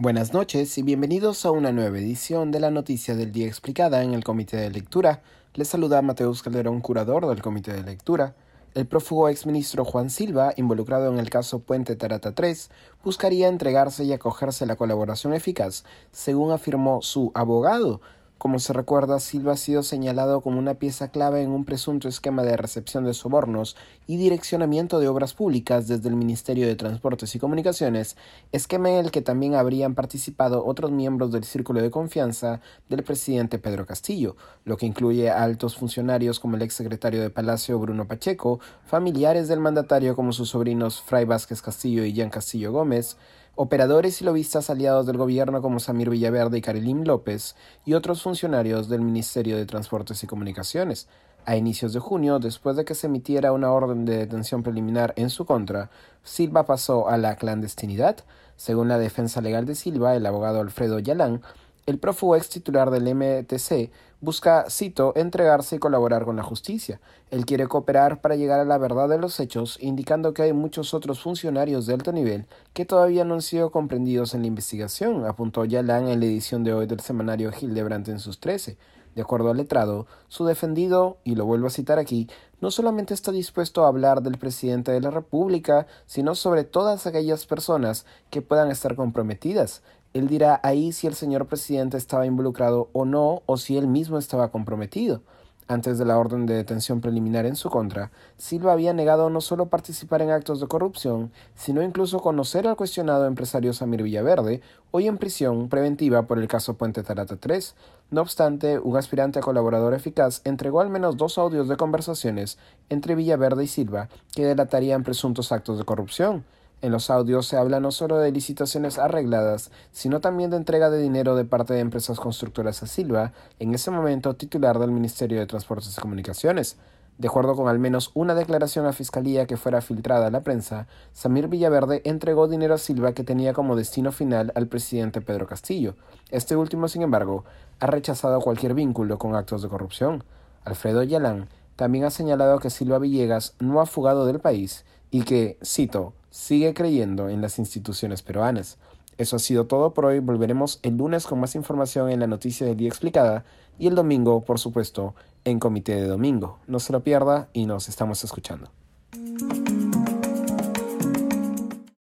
Buenas noches y bienvenidos a una nueva edición de la Noticia del Día Explicada en el Comité de Lectura. Les saluda Mateus Calderón, curador del Comité de Lectura. El prófugo exministro Juan Silva, involucrado en el caso Puente Tarata 3, buscaría entregarse y acogerse a la colaboración eficaz, según afirmó su abogado, como se recuerda, Silva ha sido señalado como una pieza clave en un presunto esquema de recepción de sobornos y direccionamiento de obras públicas desde el Ministerio de Transportes y Comunicaciones, esquema en el que también habrían participado otros miembros del círculo de confianza del presidente Pedro Castillo, lo que incluye a altos funcionarios como el exsecretario de Palacio Bruno Pacheco, familiares del mandatario como sus sobrinos Fray Vázquez Castillo y Jean Castillo Gómez, operadores y lobistas aliados del gobierno como Samir Villaverde y Karelim López y otros funcionarios del Ministerio de Transportes y Comunicaciones. A inicios de junio, después de que se emitiera una orden de detención preliminar en su contra, Silva pasó a la clandestinidad. Según la defensa legal de Silva, el abogado Alfredo Yalán, el prófugo ex titular del MTC busca, cito, entregarse y colaborar con la justicia. Él quiere cooperar para llegar a la verdad de los hechos, indicando que hay muchos otros funcionarios de alto nivel que todavía no han sido comprendidos en la investigación, apuntó Yalan en la edición de hoy del semanario Hildebrandt en sus trece. De acuerdo al letrado, su defendido, y lo vuelvo a citar aquí, no solamente está dispuesto a hablar del presidente de la República, sino sobre todas aquellas personas que puedan estar comprometidas. Él dirá ahí si el señor presidente estaba involucrado o no, o si él mismo estaba comprometido. Antes de la orden de detención preliminar en su contra, Silva había negado no solo participar en actos de corrupción, sino incluso conocer al cuestionado empresario Samir Villaverde, hoy en prisión preventiva por el caso Puente Tarata 3. No obstante, un aspirante a colaborador eficaz entregó al menos dos audios de conversaciones entre Villaverde y Silva que delatarían presuntos actos de corrupción. En los audios se habla no solo de licitaciones arregladas, sino también de entrega de dinero de parte de empresas constructoras a Silva, en ese momento titular del Ministerio de Transportes y Comunicaciones. De acuerdo con al menos una declaración a Fiscalía que fuera filtrada a la prensa, Samir Villaverde entregó dinero a Silva que tenía como destino final al presidente Pedro Castillo. Este último, sin embargo, ha rechazado cualquier vínculo con actos de corrupción. Alfredo Yalán también ha señalado que Silva Villegas no ha fugado del país y que, cito, sigue creyendo en las instituciones peruanas. Eso ha sido todo por hoy. Volveremos el lunes con más información en la noticia del día explicada y el domingo, por supuesto, en Comité de Domingo. No se lo pierda y nos estamos escuchando.